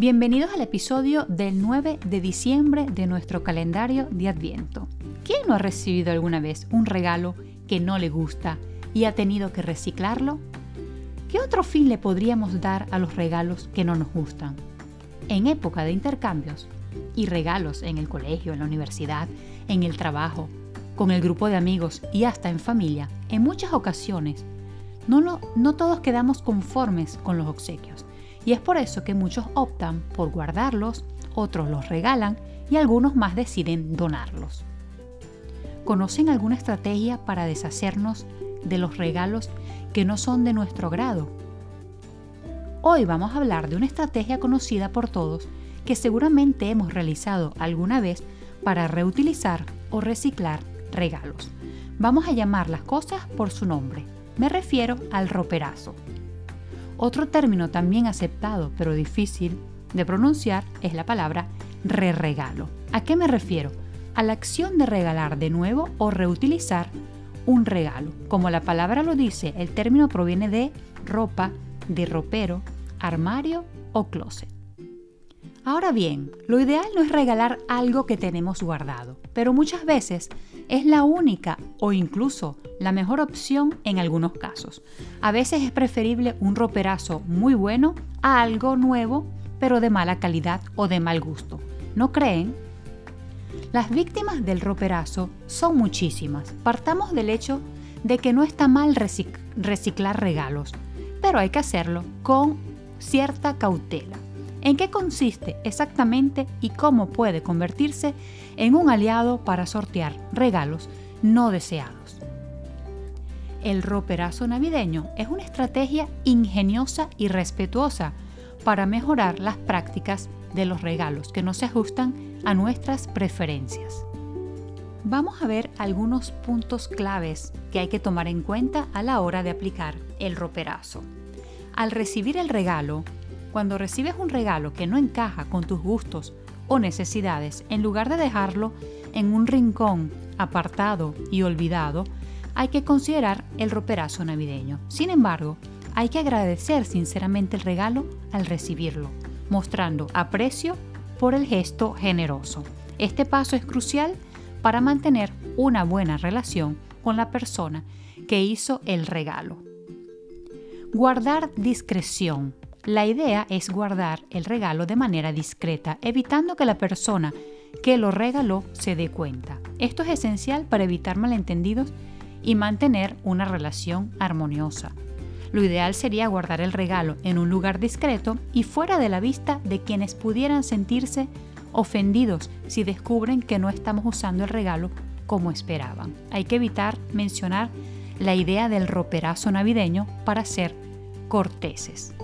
Bienvenidos al episodio del 9 de diciembre de nuestro calendario de Adviento. ¿Quién no ha recibido alguna vez un regalo que no le gusta y ha tenido que reciclarlo? ¿Qué otro fin le podríamos dar a los regalos que no nos gustan? En época de intercambios y regalos en el colegio, en la universidad, en el trabajo, con el grupo de amigos y hasta en familia, en muchas ocasiones, no, no, todos quedamos conformes con los obsequios y es por eso que muchos optan por guardarlos, otros los regalan y algunos más deciden donarlos. ¿Conocen alguna estrategia para deshacernos de los regalos que no son de nuestro grado? Hoy vamos a hablar de una estrategia conocida por todos que seguramente hemos realizado alguna vez para reutilizar o reciclar regalos. Vamos a llamar las cosas por su nombre. Me refiero al roperazo. Otro término también aceptado pero difícil de pronunciar es la palabra re-regalo. ¿A qué me refiero? A la acción de regalar de nuevo o reutilizar un regalo. Como la palabra lo dice, el término proviene de ropa, de ropero, armario o closet. Ahora bien, lo ideal no es regalar algo que tenemos guardado, pero muchas veces es la única o incluso la mejor opción en algunos casos. A veces es preferible un roperazo muy bueno a algo nuevo pero de mala calidad o de mal gusto. ¿No creen? Las víctimas del roperazo son muchísimas. Partamos del hecho de que no está mal reciclar regalos, pero hay que hacerlo con cierta cautela. ¿En qué consiste exactamente y cómo puede convertirse en un aliado para sortear regalos no deseados? El roperazo navideño es una estrategia ingeniosa y respetuosa para mejorar las prácticas de los regalos que no se ajustan a nuestras preferencias. Vamos a ver algunos puntos claves que hay que tomar en cuenta a la hora de aplicar el roperazo. Al recibir el regalo, cuando recibes un regalo que no encaja con tus gustos o necesidades, en lugar de dejarlo en un rincón apartado y olvidado, hay que considerar el roperazo navideño. Sin embargo, hay que agradecer sinceramente el regalo al recibirlo, mostrando aprecio por el gesto generoso. Este paso es crucial para mantener una buena relación con la persona que hizo el regalo. Guardar discreción. La idea es guardar el regalo de manera discreta, evitando que la persona que lo regaló se dé cuenta. Esto es esencial para evitar malentendidos y mantener una relación armoniosa. Lo ideal sería guardar el regalo en un lugar discreto y fuera de la vista de quienes pudieran sentirse ofendidos si descubren que no estamos usando el regalo como esperaban. Hay que evitar mencionar la idea del roperazo navideño para ser corteses.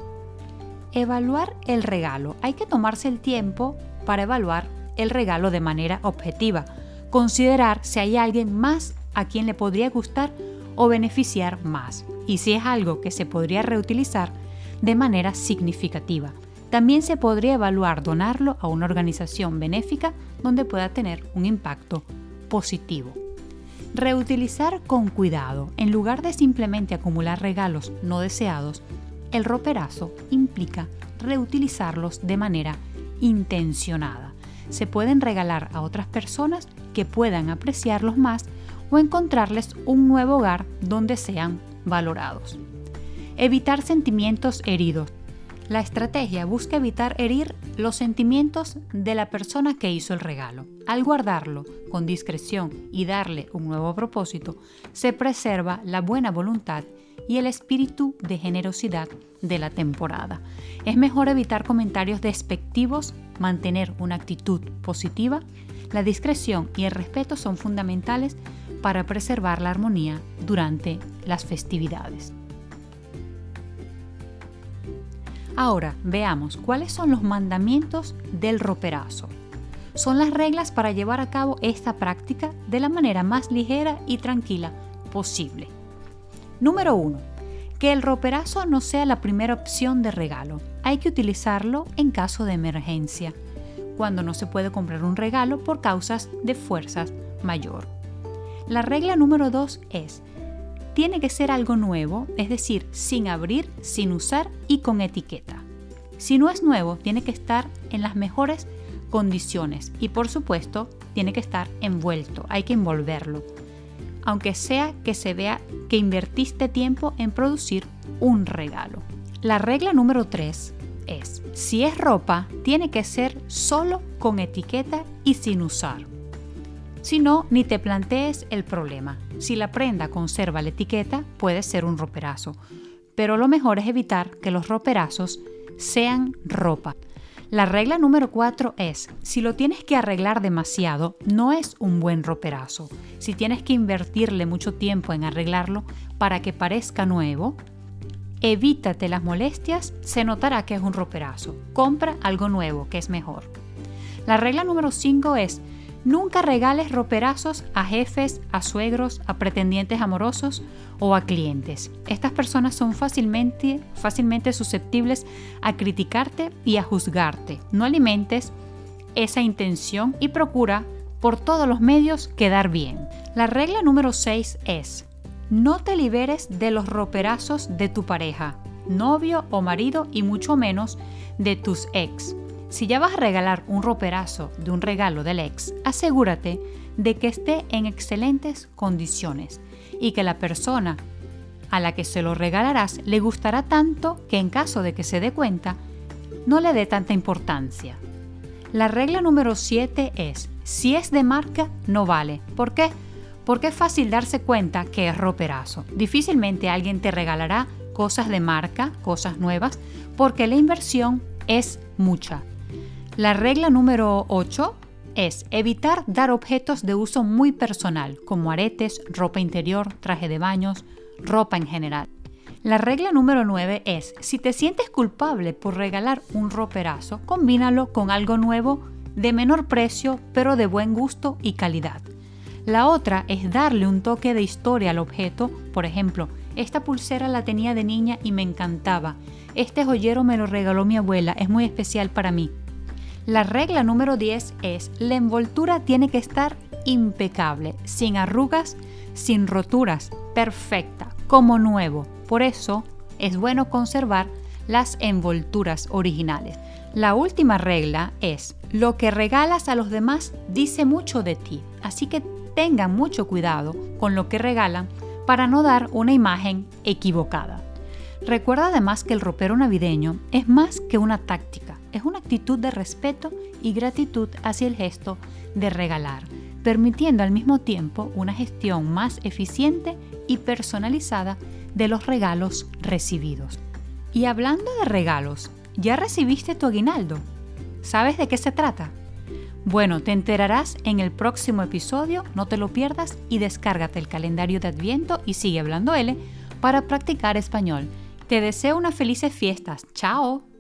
Evaluar el regalo. Hay que tomarse el tiempo para evaluar el regalo de manera objetiva. Considerar si hay alguien más a quien le podría gustar o beneficiar más. Y si es algo que se podría reutilizar de manera significativa. También se podría evaluar donarlo a una organización benéfica donde pueda tener un impacto positivo. Reutilizar con cuidado. En lugar de simplemente acumular regalos no deseados, el roperazo implica reutilizarlos de manera intencionada. Se pueden regalar a otras personas que puedan apreciarlos más o encontrarles un nuevo hogar donde sean valorados. Evitar sentimientos heridos. La estrategia busca evitar herir los sentimientos de la persona que hizo el regalo. Al guardarlo con discreción y darle un nuevo propósito, se preserva la buena voluntad y el espíritu de generosidad de la temporada. Es mejor evitar comentarios despectivos, mantener una actitud positiva. La discreción y el respeto son fundamentales para preservar la armonía durante las festividades. Ahora veamos cuáles son los mandamientos del roperazo. Son las reglas para llevar a cabo esta práctica de la manera más ligera y tranquila posible. Número 1. Que el roperazo no sea la primera opción de regalo. Hay que utilizarlo en caso de emergencia, cuando no se puede comprar un regalo por causas de fuerzas mayor. La regla número 2 es, tiene que ser algo nuevo, es decir, sin abrir, sin usar y con etiqueta. Si no es nuevo, tiene que estar en las mejores condiciones y por supuesto tiene que estar envuelto, hay que envolverlo. Aunque sea que se vea que invertiste tiempo en producir un regalo. La regla número 3 es, si es ropa, tiene que ser solo con etiqueta y sin usar. Si no, ni te plantees el problema. Si la prenda conserva la etiqueta, puede ser un roperazo. Pero lo mejor es evitar que los roperazos sean ropa. La regla número 4 es, si lo tienes que arreglar demasiado, no es un buen roperazo. Si tienes que invertirle mucho tiempo en arreglarlo para que parezca nuevo, evítate las molestias, se notará que es un roperazo. Compra algo nuevo, que es mejor. La regla número 5 es, Nunca regales roperazos a jefes, a suegros, a pretendientes amorosos o a clientes. Estas personas son fácilmente, fácilmente susceptibles a criticarte y a juzgarte. No alimentes esa intención y procura por todos los medios quedar bien. La regla número 6 es, no te liberes de los roperazos de tu pareja, novio o marido y mucho menos de tus ex. Si ya vas a regalar un roperazo de un regalo del ex, asegúrate de que esté en excelentes condiciones y que la persona a la que se lo regalarás le gustará tanto que en caso de que se dé cuenta, no le dé tanta importancia. La regla número 7 es, si es de marca, no vale. ¿Por qué? Porque es fácil darse cuenta que es roperazo. Difícilmente alguien te regalará cosas de marca, cosas nuevas, porque la inversión es mucha. La regla número 8 es evitar dar objetos de uso muy personal, como aretes, ropa interior, traje de baños, ropa en general. La regla número 9 es, si te sientes culpable por regalar un roperazo, combínalo con algo nuevo de menor precio, pero de buen gusto y calidad. La otra es darle un toque de historia al objeto, por ejemplo, esta pulsera la tenía de niña y me encantaba. Este joyero me lo regaló mi abuela, es muy especial para mí. La regla número 10 es, la envoltura tiene que estar impecable, sin arrugas, sin roturas, perfecta, como nuevo. Por eso es bueno conservar las envolturas originales. La última regla es, lo que regalas a los demás dice mucho de ti, así que tengan mucho cuidado con lo que regalan para no dar una imagen equivocada. Recuerda además que el ropero navideño es más que una táctica es una actitud de respeto y gratitud hacia el gesto de regalar, permitiendo al mismo tiempo una gestión más eficiente y personalizada de los regalos recibidos. Y hablando de regalos, ¿ya recibiste tu aguinaldo? ¿Sabes de qué se trata? Bueno, te enterarás en el próximo episodio, no te lo pierdas y descárgate el calendario de Adviento y sigue hablando L para practicar español. Te deseo unas felices fiestas. ¡Chao!